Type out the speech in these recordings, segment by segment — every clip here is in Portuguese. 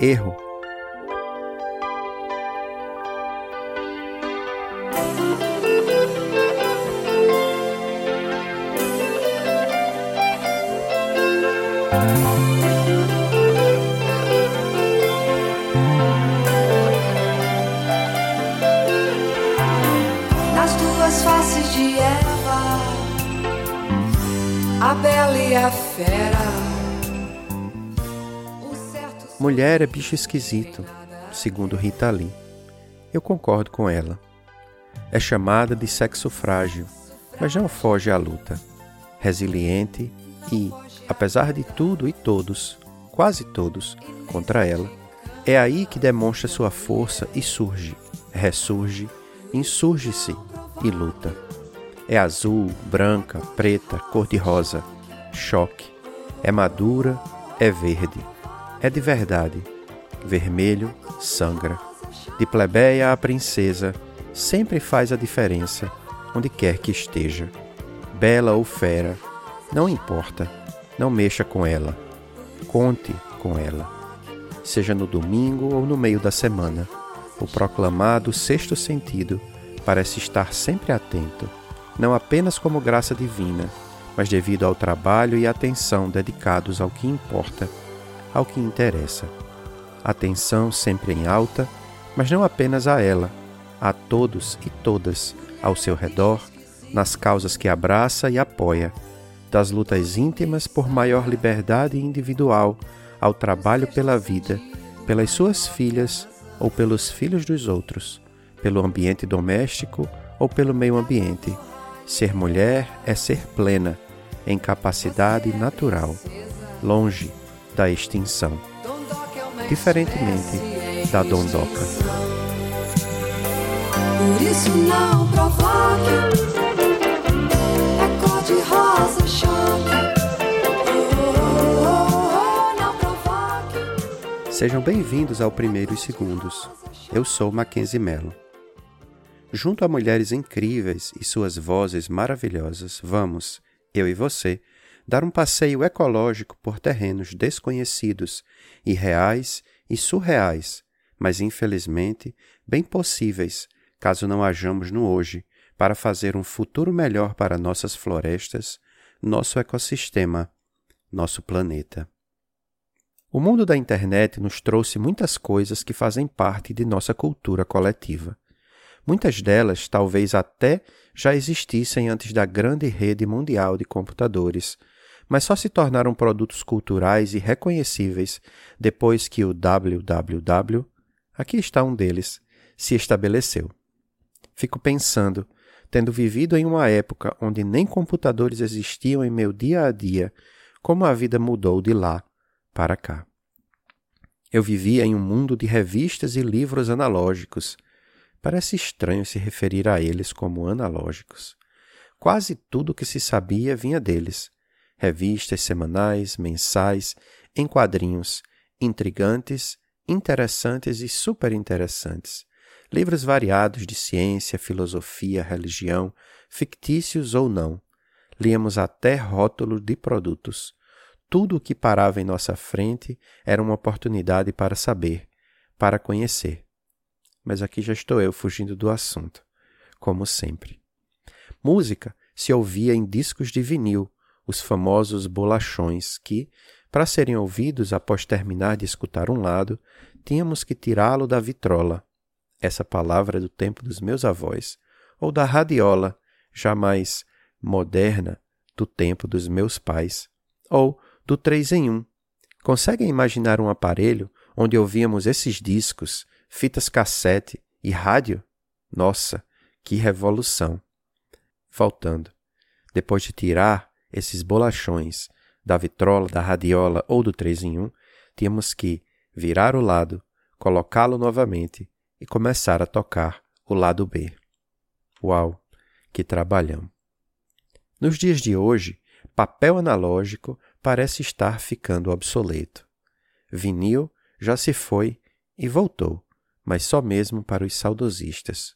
Erro. Mulher é bicho esquisito, segundo Rita Lee. Eu concordo com ela. É chamada de sexo frágil, mas não foge à luta. Resiliente e, apesar de tudo e todos, quase todos, contra ela, é aí que demonstra sua força e surge, ressurge, insurge-se e luta. É azul, branca, preta, cor-de-rosa, choque. É madura, é verde. É de verdade. Vermelho, sangra. De plebeia a princesa, sempre faz a diferença, onde quer que esteja. Bela ou fera, não importa, não mexa com ela. Conte com ela. Seja no domingo ou no meio da semana, o proclamado sexto sentido parece estar sempre atento, não apenas como graça divina, mas devido ao trabalho e atenção dedicados ao que importa, ao que interessa. Atenção sempre em alta, mas não apenas a ela, a todos e todas ao seu redor, nas causas que abraça e apoia, das lutas íntimas por maior liberdade individual ao trabalho pela vida, pelas suas filhas ou pelos filhos dos outros, pelo ambiente doméstico ou pelo meio ambiente. Ser mulher é ser plena, em capacidade natural, longe da extinção, diferentemente da dondoca. Por isso não provoque. É cor de rosa choque. Sejam bem-vindos ao Primeiros Segundos. Eu sou Mackenzie Mello. Junto a mulheres incríveis e suas vozes maravilhosas, vamos, eu e você, dar um passeio ecológico por terrenos desconhecidos, irreais e surreais, mas infelizmente bem possíveis, caso não hajamos no hoje, para fazer um futuro melhor para nossas florestas, nosso ecossistema, nosso planeta. O mundo da internet nos trouxe muitas coisas que fazem parte de nossa cultura coletiva. Muitas delas talvez até já existissem antes da grande rede mundial de computadores, mas só se tornaram produtos culturais e reconhecíveis depois que o www, aqui está um deles, se estabeleceu. Fico pensando, tendo vivido em uma época onde nem computadores existiam em meu dia a dia, como a vida mudou de lá para cá. Eu vivia em um mundo de revistas e livros analógicos. Parece estranho se referir a eles como analógicos. Quase tudo o que se sabia vinha deles. Revistas semanais, mensais, em quadrinhos, intrigantes, interessantes e superinteressantes. Livros variados de ciência, filosofia, religião, fictícios ou não. Líamos até rótulo de produtos. Tudo o que parava em nossa frente era uma oportunidade para saber, para conhecer. Mas aqui já estou eu fugindo do assunto, como sempre. Música se ouvia em discos de vinil, os famosos bolachões que, para serem ouvidos após terminar de escutar um lado, tínhamos que tirá-lo da vitrola. Essa palavra é do tempo dos meus avós, ou da radiola, jamais moderna, do tempo dos meus pais, ou do 3 em 1. Conseguem imaginar um aparelho onde ouvíamos esses discos, fitas cassete e rádio? Nossa, que revolução! Voltando. Depois de tirar esses bolachões da vitrola, da radiola ou do 3 em 1, tínhamos que virar o lado, colocá-lo novamente e começar a tocar o lado B. Uau, que trabalhão! Nos dias de hoje, papel analógico parece estar ficando obsoleto. Vinil já se foi e voltou, mas só mesmo para os saudosistas.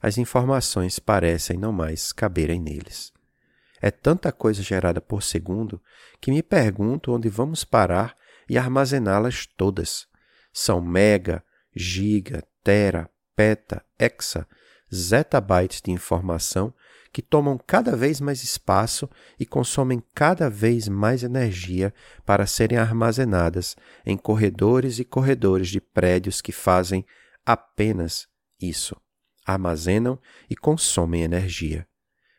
As informações parecem não mais caberem neles. É tanta coisa gerada por segundo que me pergunto onde vamos parar e armazená-las todas. São mega, giga, tera, peta, hexa, zettabytes de informação que tomam cada vez mais espaço e consomem cada vez mais energia para serem armazenadas em corredores e corredores de prédios que fazem apenas isso. Armazenam e consomem energia.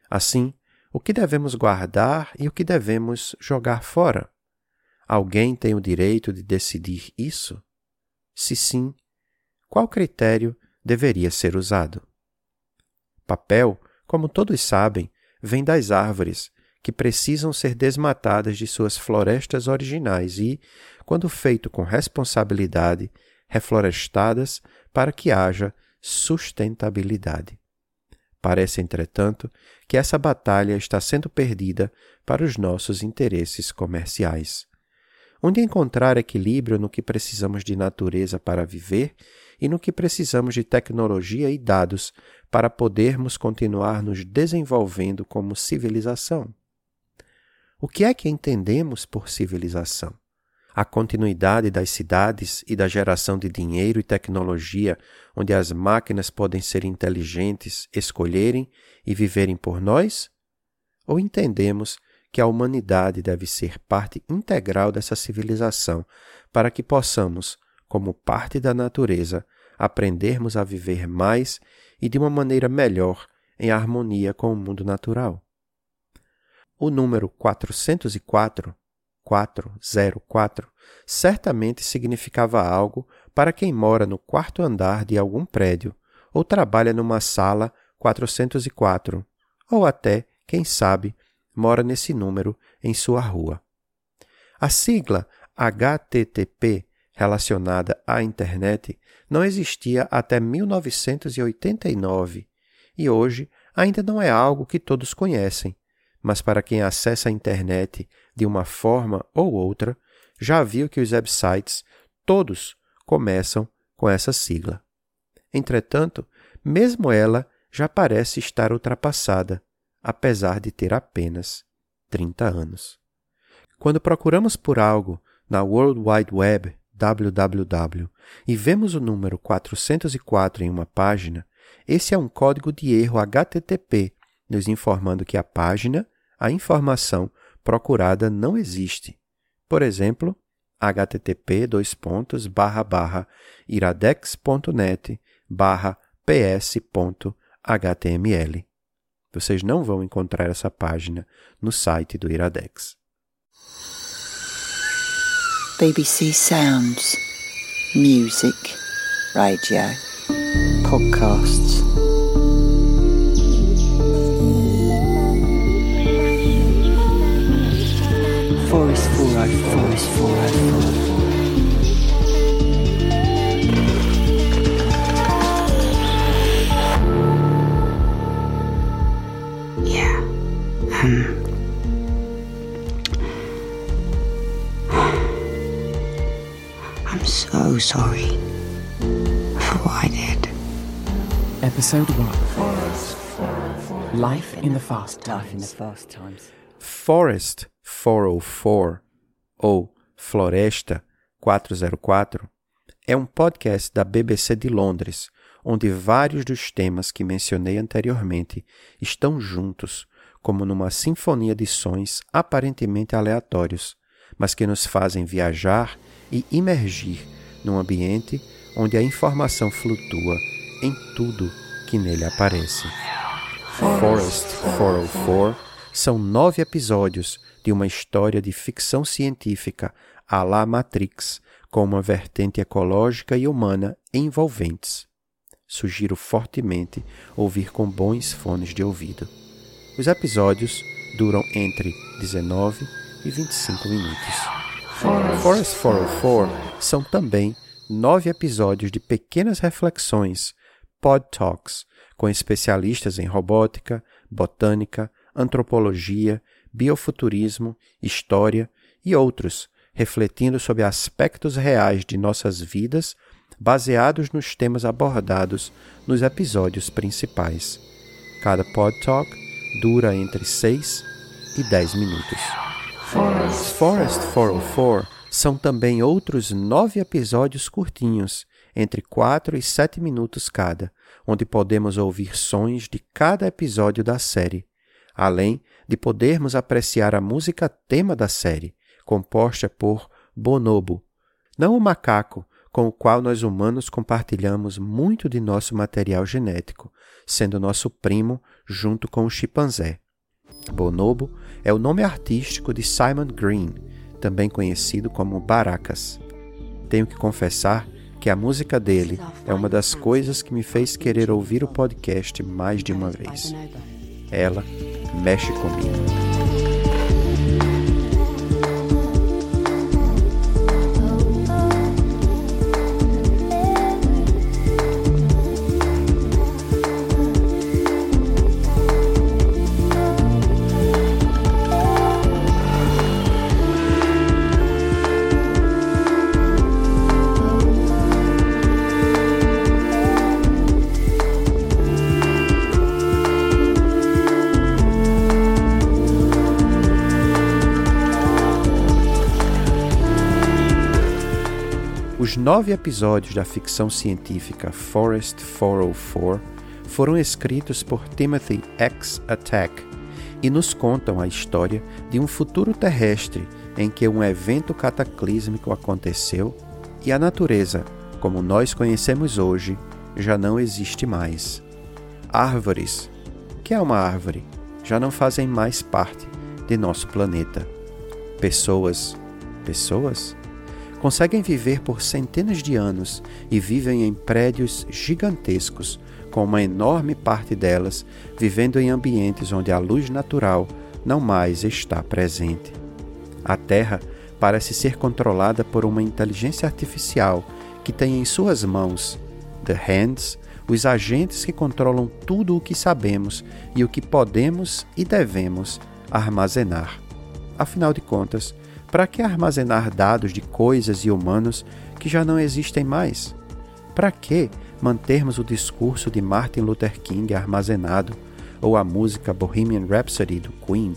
Assim, o que devemos guardar e o que devemos jogar fora? Alguém tem o direito de decidir isso? Se sim, qual critério deveria ser usado? Papel como todos sabem, vem das árvores, que precisam ser desmatadas de suas florestas originais e, quando feito com responsabilidade, reflorestadas para que haja sustentabilidade. Parece, entretanto, que essa batalha está sendo perdida para os nossos interesses comerciais. Onde encontrar equilíbrio no que precisamos de natureza para viver e no que precisamos de tecnologia e dados para podermos continuar nos desenvolvendo como civilização. O que é que entendemos por civilização? A continuidade das cidades e da geração de dinheiro e tecnologia, onde as máquinas podem ser inteligentes, escolherem e viverem por nós? Ou entendemos que a humanidade deve ser parte integral dessa civilização para que possamos, como parte da natureza, aprendermos a viver mais e de uma maneira melhor em harmonia com o mundo natural. O número 404, 404, certamente significava algo para quem mora no quarto andar de algum prédio ou trabalha numa sala 404, ou até, quem sabe, mora nesse número em sua rua. A sigla HTTP relacionada à internet não existia até 1989 e hoje ainda não é algo que todos conhecem, mas para quem acessa a internet de uma forma ou outra, já viu que os websites todos começam com essa sigla. Entretanto, mesmo ela já parece estar ultrapassada, apesar de ter apenas 30 anos. Quando procuramos por algo na World Wide Web www e vemos o número 404 em uma página, esse é um código de erro HTTP, nos informando que a página, a informação procurada não existe. Por exemplo, http iradex.net ps.html. Vocês não vão encontrar essa página no site do Iradex. BBC Sounds, music, radio, podcasts. Forest 404, Forest 404. Yeah. Hmm. so sorry for what I did. Episode 1 Life in the Fast Times. Life in the Fast Times. Forest 404 ou Floresta 404 é um podcast da BBC de Londres, onde vários dos temas que mencionei anteriormente estão juntos, como numa sinfonia de sons aparentemente aleatórios, mas que nos fazem viajar e imergir num ambiente onde a informação flutua em tudo que nele aparece. Forest 404 são nove episódios de uma história de ficção científica à la Matrix, com uma vertente ecológica e humana envolventes. Sugiro fortemente ouvir com bons fones de ouvido. Os episódios duram entre 19 e 25 minutos. Forest 404 são também nove episódios de pequenas reflexões, pod talks, com especialistas em robótica, botânica, antropologia, biofuturismo, história e outros, refletindo sobre aspectos reais de nossas vidas, baseados nos temas abordados nos episódios principais. Cada Pod Talk dura entre 6 e 10 minutos. Forest 404 são também outros nove episódios curtinhos, entre 4 e 7 minutos cada, onde podemos ouvir sons de cada episódio da série, além de podermos apreciar a música tema da série, composta por Bonobo, não o macaco com o qual nós humanos compartilhamos muito de nosso material genético, sendo nosso primo junto com o chimpanzé. Bonobo é o nome artístico de Simon Green, também conhecido como Baracas. Tenho que confessar que a música dele é uma das coisas que me fez querer ouvir o podcast mais de uma vez. Ela mexe comigo. Nove episódios da ficção científica Forest 404 foram escritos por Timothy X. Attack e nos contam a história de um futuro terrestre em que um evento cataclísmico aconteceu e a natureza, como nós conhecemos hoje, já não existe mais. Árvores, que é uma árvore, já não fazem mais parte de nosso planeta. Pessoas, pessoas conseguem viver por centenas de anos e vivem em prédios gigantescos, com uma enorme parte delas vivendo em ambientes onde a luz natural não mais está presente. A Terra parece ser controlada por uma inteligência artificial que tem em suas mãos, The Hands, os agentes que controlam tudo o que sabemos e o que podemos e devemos armazenar. Afinal de contas, para que armazenar dados de coisas e humanos que já não existem mais? Para que mantermos o discurso de Martin Luther King armazenado ou a música Bohemian Rhapsody do Queen?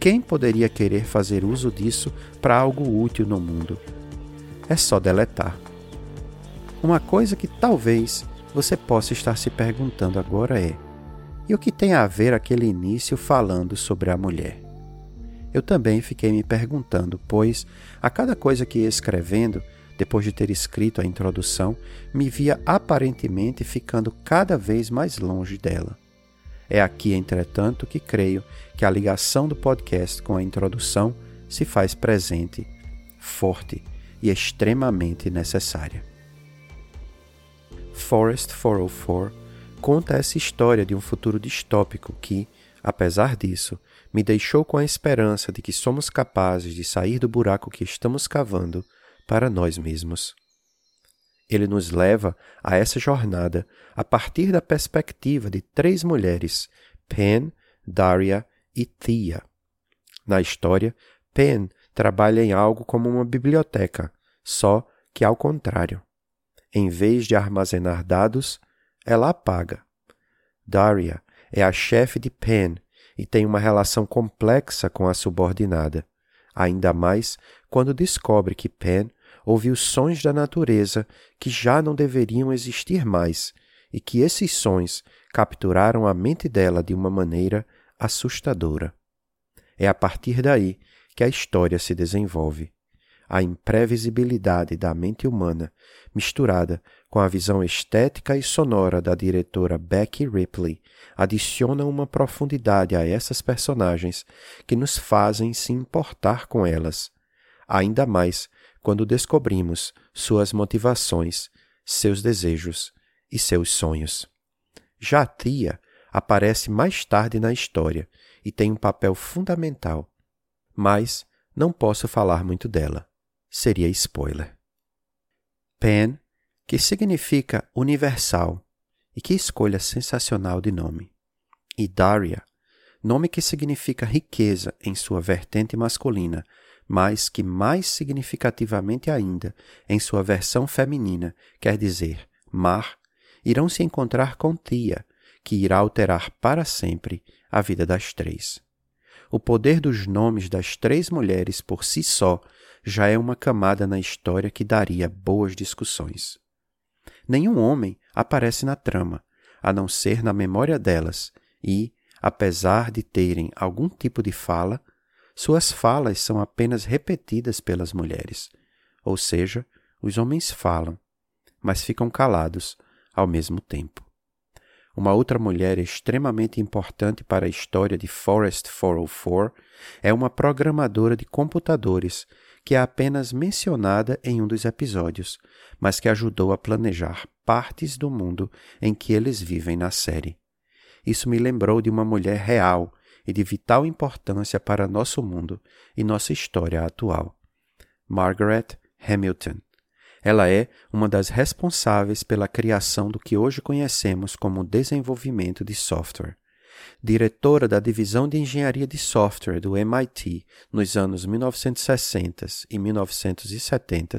Quem poderia querer fazer uso disso para algo útil no mundo? É só deletar. Uma coisa que talvez você possa estar se perguntando agora é: e o que tem a ver aquele início falando sobre a mulher? Eu também fiquei me perguntando, pois a cada coisa que ia escrevendo, depois de ter escrito a introdução, me via aparentemente ficando cada vez mais longe dela. É aqui, entretanto, que creio que a ligação do podcast com a introdução se faz presente, forte e extremamente necessária. Forest 404 conta essa história de um futuro distópico que, apesar disso, me deixou com a esperança de que somos capazes de sair do buraco que estamos cavando para nós mesmos. Ele nos leva a essa jornada a partir da perspectiva de três mulheres, Pen, Daria e Thea. Na história, Pen trabalha em algo como uma biblioteca, só que ao contrário. Em vez de armazenar dados, ela apaga. Daria é a chefe de Pen e tem uma relação complexa com a subordinada, ainda mais quando descobre que Pen ouviu sons da natureza que já não deveriam existir mais e que esses sons capturaram a mente dela de uma maneira assustadora. É a partir daí que a história se desenvolve. A imprevisibilidade da mente humana, misturada com a visão estética e sonora da diretora Becky Ripley, adiciona uma profundidade a essas personagens que nos fazem se importar com elas, ainda mais quando descobrimos suas motivações, seus desejos e seus sonhos. Já a Tia aparece mais tarde na história e tem um papel fundamental, mas não posso falar muito dela. Seria spoiler. Pen, que significa universal, e que escolha sensacional de nome. E Daria, nome que significa riqueza em sua vertente masculina, mas que mais significativamente ainda, em sua versão feminina, quer dizer mar, irão se encontrar com Tia, que irá alterar para sempre a vida das três. O poder dos nomes das três mulheres por si só já é uma camada na história que daria boas discussões. Nenhum homem aparece na trama, a não ser na memória delas, e, apesar de terem algum tipo de fala, suas falas são apenas repetidas pelas mulheres, ou seja, os homens falam, mas ficam calados ao mesmo tempo. Uma outra mulher extremamente importante para a história de Forest 404 é uma programadora de computadores que é apenas mencionada em um dos episódios, mas que ajudou a planejar partes do mundo em que eles vivem na série. Isso me lembrou de uma mulher real e de vital importância para nosso mundo e nossa história atual. Margaret Hamilton. Ela é uma das responsáveis pela criação do que hoje conhecemos como desenvolvimento de software. Diretora da divisão de engenharia de software do MIT nos anos 1960 e 1970,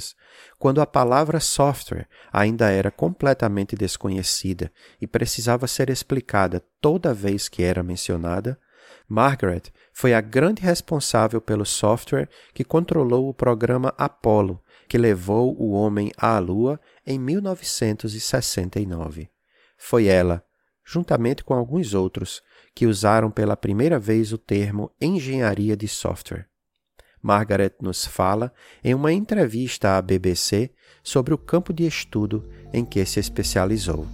quando a palavra software ainda era completamente desconhecida e precisava ser explicada toda vez que era mencionada, Margaret foi a grande responsável pelo software que controlou o programa Apollo, que levou o homem à Lua em 1969. Foi ela, juntamente com alguns outros, que usaram pela primeira vez o termo engenharia de software. Margaret nos fala em uma entrevista à BBC sobre o campo de estudo em que se especializou.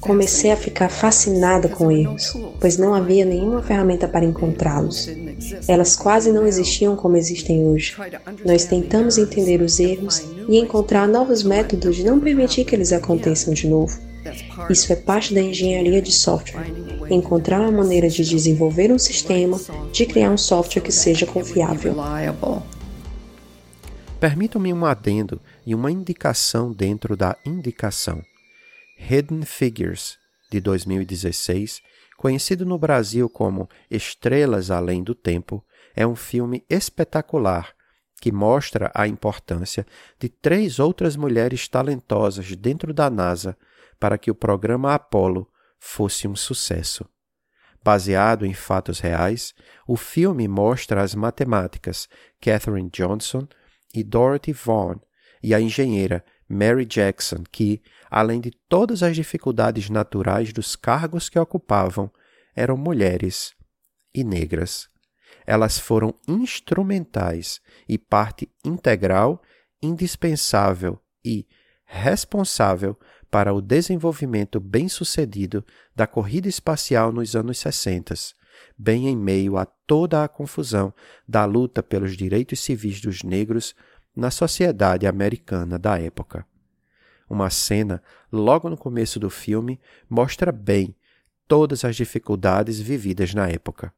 Comecei a ficar fascinada com erros, pois não havia nenhuma ferramenta para encontrá-los. Elas quase não existiam como existem hoje. Nós tentamos entender os erros e encontrar novos métodos de não permitir que eles aconteçam de novo. Isso é parte da engenharia de software. Encontrar uma maneira de desenvolver um sistema, de criar um software que seja confiável. Permitam-me um adendo e uma indicação dentro da indicação. Hidden Figures, de 2016, conhecido no Brasil como Estrelas Além do Tempo, é um filme espetacular que mostra a importância de três outras mulheres talentosas dentro da NASA para que o programa Apollo fosse um sucesso. Baseado em fatos reais, o filme mostra as matemáticas Katherine Johnson e Dorothy Vaughan e a engenheira Mary Jackson, que, além de todas as dificuldades naturais dos cargos que ocupavam, eram mulheres e negras. Elas foram instrumentais e parte integral, indispensável e responsável para o desenvolvimento bem-sucedido da corrida espacial nos anos 60, bem em meio a toda a confusão da luta pelos direitos civis dos negros na sociedade americana da época. Uma cena, logo no começo do filme, mostra bem todas as dificuldades vividas na época.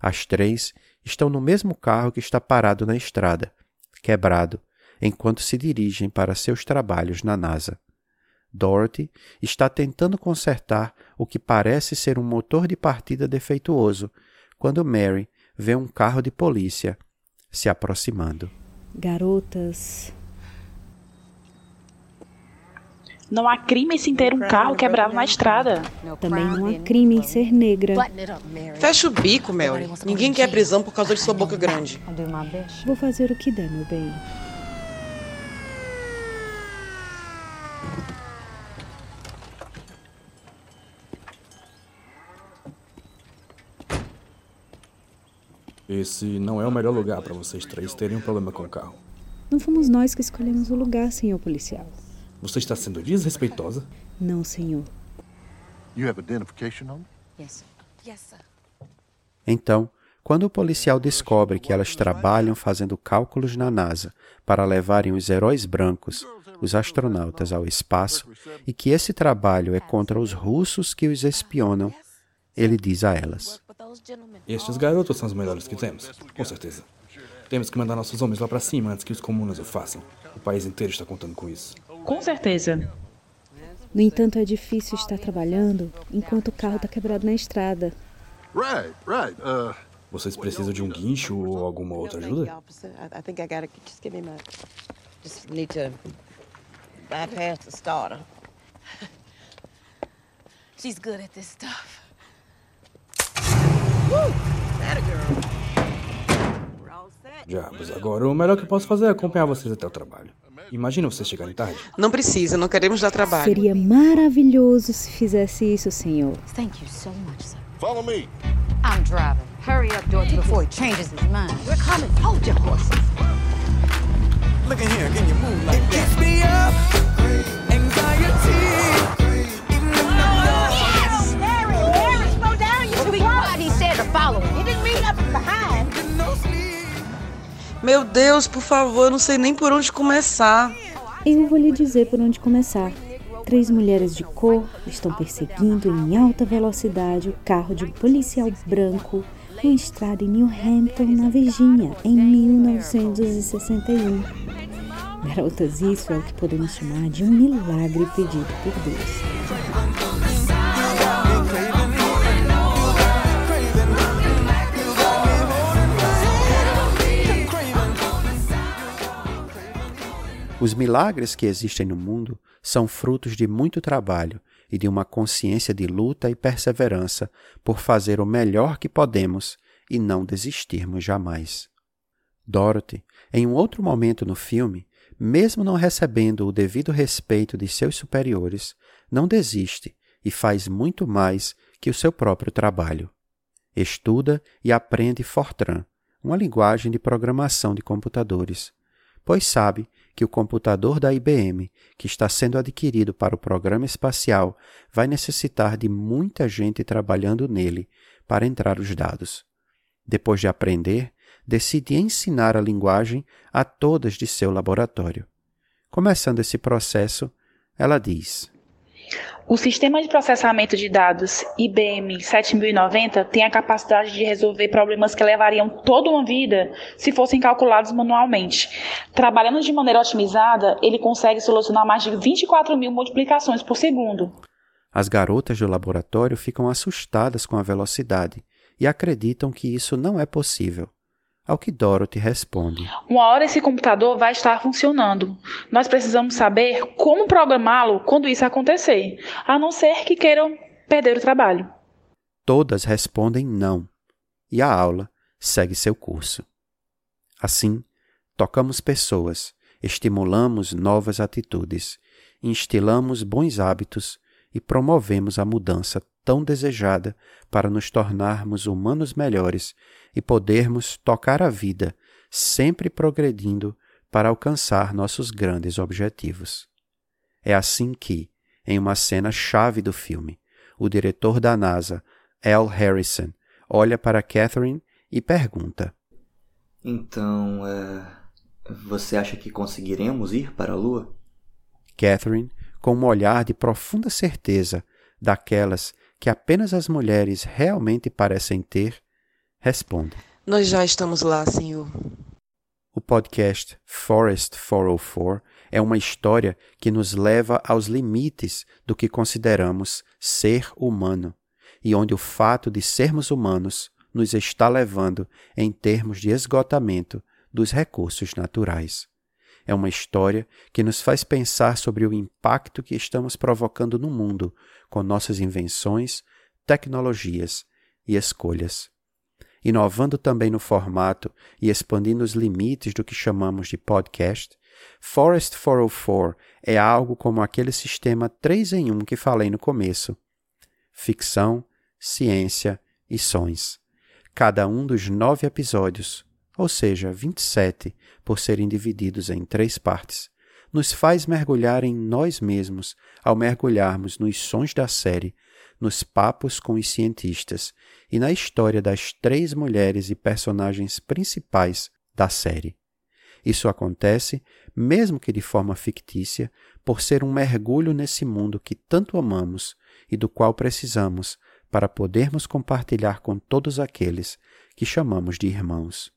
As três estão no mesmo carro que está parado na estrada, quebrado, enquanto se dirigem para seus trabalhos na NASA. Dorothy está tentando consertar o que parece ser um motor de partida defeituoso quando Mary vê um carro de polícia se aproximando. Garotas. Não há crime em se ter um carro quebrado na estrada. Também não há crime em ser negra. Fecha o bico, Mary. Ninguém quer prisão por causa de sua boca grande. Vou fazer o que der, meu bem. Esse não é o melhor lugar para vocês três terem um problema com o carro. Não fomos nós que escolhemos o lugar, senhor policial. Você está sendo desrespeitosa? Não, senhor. You have identification on? Yes. Yes, sir. Então, quando o policial descobre que elas trabalham fazendo cálculos na NASA para levarem os heróis brancos, os astronautas, ao espaço e que esse trabalho é contra os russos que os espionam, ele diz a elas: Estes garotos são os melhores que temos, com certeza. Temos que mandar nossos homens lá para cima antes que os comunas o façam. O país inteiro está contando com isso. Com certeza. No entanto, é difícil estar trabalhando enquanto o carro está quebrado na estrada. Right, right. Uh, Vocês precisam de um guincho ou alguma outra ajuda? She's good at this stuff. That. Diabos, agora o melhor que eu posso fazer é acompanhar vocês até o trabalho. Imagina vocês chegarem tarde. Não precisa, não queremos dar trabalho. Seria maravilhoso se fizesse isso, senhor. Thank you so much, sir. Follow me. I'm driving. Hurry up, Dorothy, before he changes his mind. We're coming. Hold your horses. Look at here, can you move like it that? me up, Meu Deus, por favor, eu não sei nem por onde começar. Eu vou lhe dizer por onde começar. Três mulheres de cor estão perseguindo em alta velocidade o carro de um policial branco em uma estrada em New Hampton, na Virgínia, em 1961. Garotas, isso é o que podemos chamar de um milagre pedido por Deus. Os milagres que existem no mundo são frutos de muito trabalho e de uma consciência de luta e perseverança por fazer o melhor que podemos e não desistirmos jamais. Dorothy, em um outro momento no filme, mesmo não recebendo o devido respeito de seus superiores, não desiste e faz muito mais que o seu próprio trabalho. Estuda e aprende Fortran, uma linguagem de programação de computadores, pois sabe que o computador da IBM, que está sendo adquirido para o programa espacial, vai necessitar de muita gente trabalhando nele para entrar os dados. Depois de aprender, decide ensinar a linguagem a todas de seu laboratório. Começando esse processo, ela diz: O sistema de processamento de dados IBM 7090 tem a capacidade de resolver problemas que levariam toda uma vida se fossem calculados manualmente. Trabalhando de maneira otimizada, ele consegue solucionar mais de 24 mil multiplicações por segundo. As garotas do laboratório ficam assustadas com a velocidade e acreditam que isso não é possível. Ao que Dorothy responde: Uma hora esse computador vai estar funcionando. Nós precisamos saber como programá-lo quando isso acontecer, a não ser que queiram perder o trabalho. Todas respondem não, e a aula segue seu curso. Assim, tocamos pessoas, estimulamos novas atitudes, instilamos bons hábitos e promovemos a mudança tão desejada para nos tornarmos humanos melhores e podermos tocar a vida, sempre progredindo para alcançar nossos grandes objetivos. É assim que, em uma cena chave do filme, o diretor da NASA, Al Harrison, olha para Catherine e pergunta: Então, é, você acha que conseguiremos ir para a Lua? Catherine, com um olhar de profunda certeza, daquelas que apenas as mulheres realmente parecem ter, responde: Nós já estamos lá, senhor. O podcast Forest 404 é uma história que nos leva aos limites do que consideramos ser humano e onde o fato de sermos humanos nos está levando em termos de esgotamento dos recursos naturais. É uma história que nos faz pensar sobre o impacto que estamos provocando no mundo com nossas invenções, tecnologias e escolhas. Inovando também no formato e expandindo os limites do que chamamos de podcast, Forest 404 é algo como aquele sistema 3 em 1 que falei no começo: ficção, ciência e sons. Cada um dos nove episódios, ou seja, 27 por serem divididos em três partes, nos faz mergulhar em nós mesmos ao mergulharmos nos sons da série, nos papos com os cientistas e na história das três mulheres e personagens principais da série. Isso acontece, mesmo que de forma fictícia, por ser um mergulho nesse mundo que tanto amamos e do qual precisamos para podermos compartilhar com todos aqueles que chamamos de irmãos.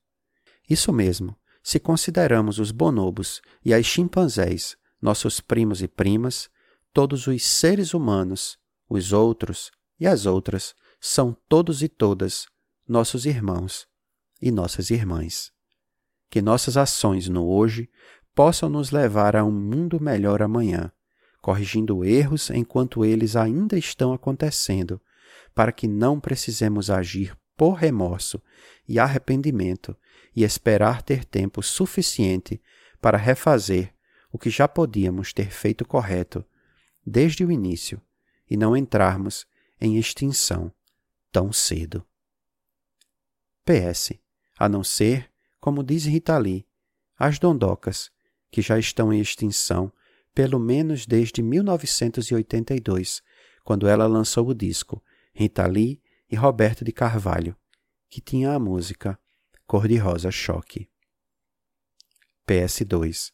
Isso mesmo, se consideramos os bonobos e as chimpanzés nossos primos e primas, todos os seres humanos, os outros e as outras, são todos e todas nossos irmãos e nossas irmãs. Que nossas ações no hoje possam nos levar a um mundo melhor amanhã, corrigindo erros enquanto eles ainda estão acontecendo, para que não precisemos agir por remorso e arrependimento e esperar ter tempo suficiente para refazer o que já podíamos ter feito correto desde o início e não entrarmos em extinção tão cedo. PS. A não ser, como diz Rita Lee, as dondocas, que já estão em extinção pelo menos desde 1982, quando ela lançou o disco Rita Lee e Roberto de Carvalho, que tinha a música Cor-de-Rosa Choque. PS2.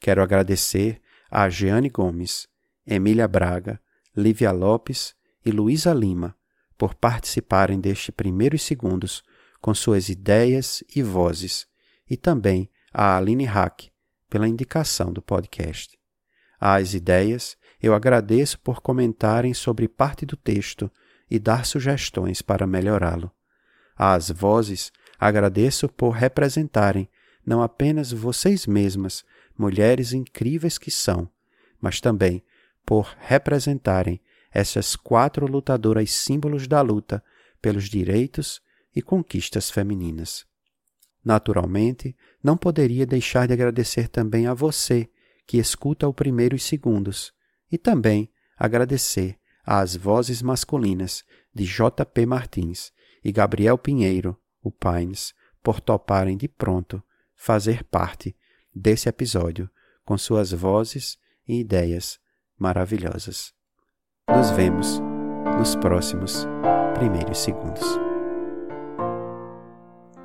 Quero agradecer a Jeane Gomes, Emília Braga, Lívia Lopes e Luísa Lima por participarem deste primeiros segundos com suas ideias e vozes, e também a Aline Hack pela indicação do podcast. Às ideias, eu agradeço por comentarem sobre parte do texto e dar sugestões para melhorá-lo. Às vozes, agradeço por representarem não apenas vocês mesmas, mulheres incríveis que são, mas também por representarem essas quatro lutadoras símbolos da luta pelos direitos e conquistas femininas. Naturalmente, não poderia deixar de agradecer também a você que escuta o primeiros segundos e também agradecer às vozes masculinas de J.P. Martins e Gabriel Pinheiro, o Pines, por toparem de pronto fazer parte desse episódio com suas vozes e ideias maravilhosas. Nos vemos nos próximos primeiros segundos.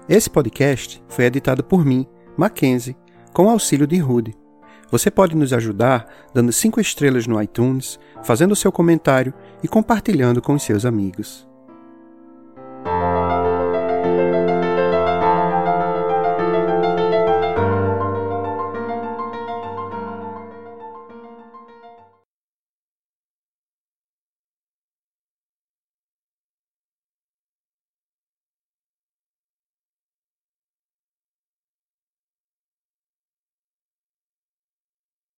Esse podcast foi editado por mim, Mackenzie, com auxílio de Rude. Você pode nos ajudar dando cinco estrelas no iTunes, fazendo seu comentário e compartilhando com seus amigos.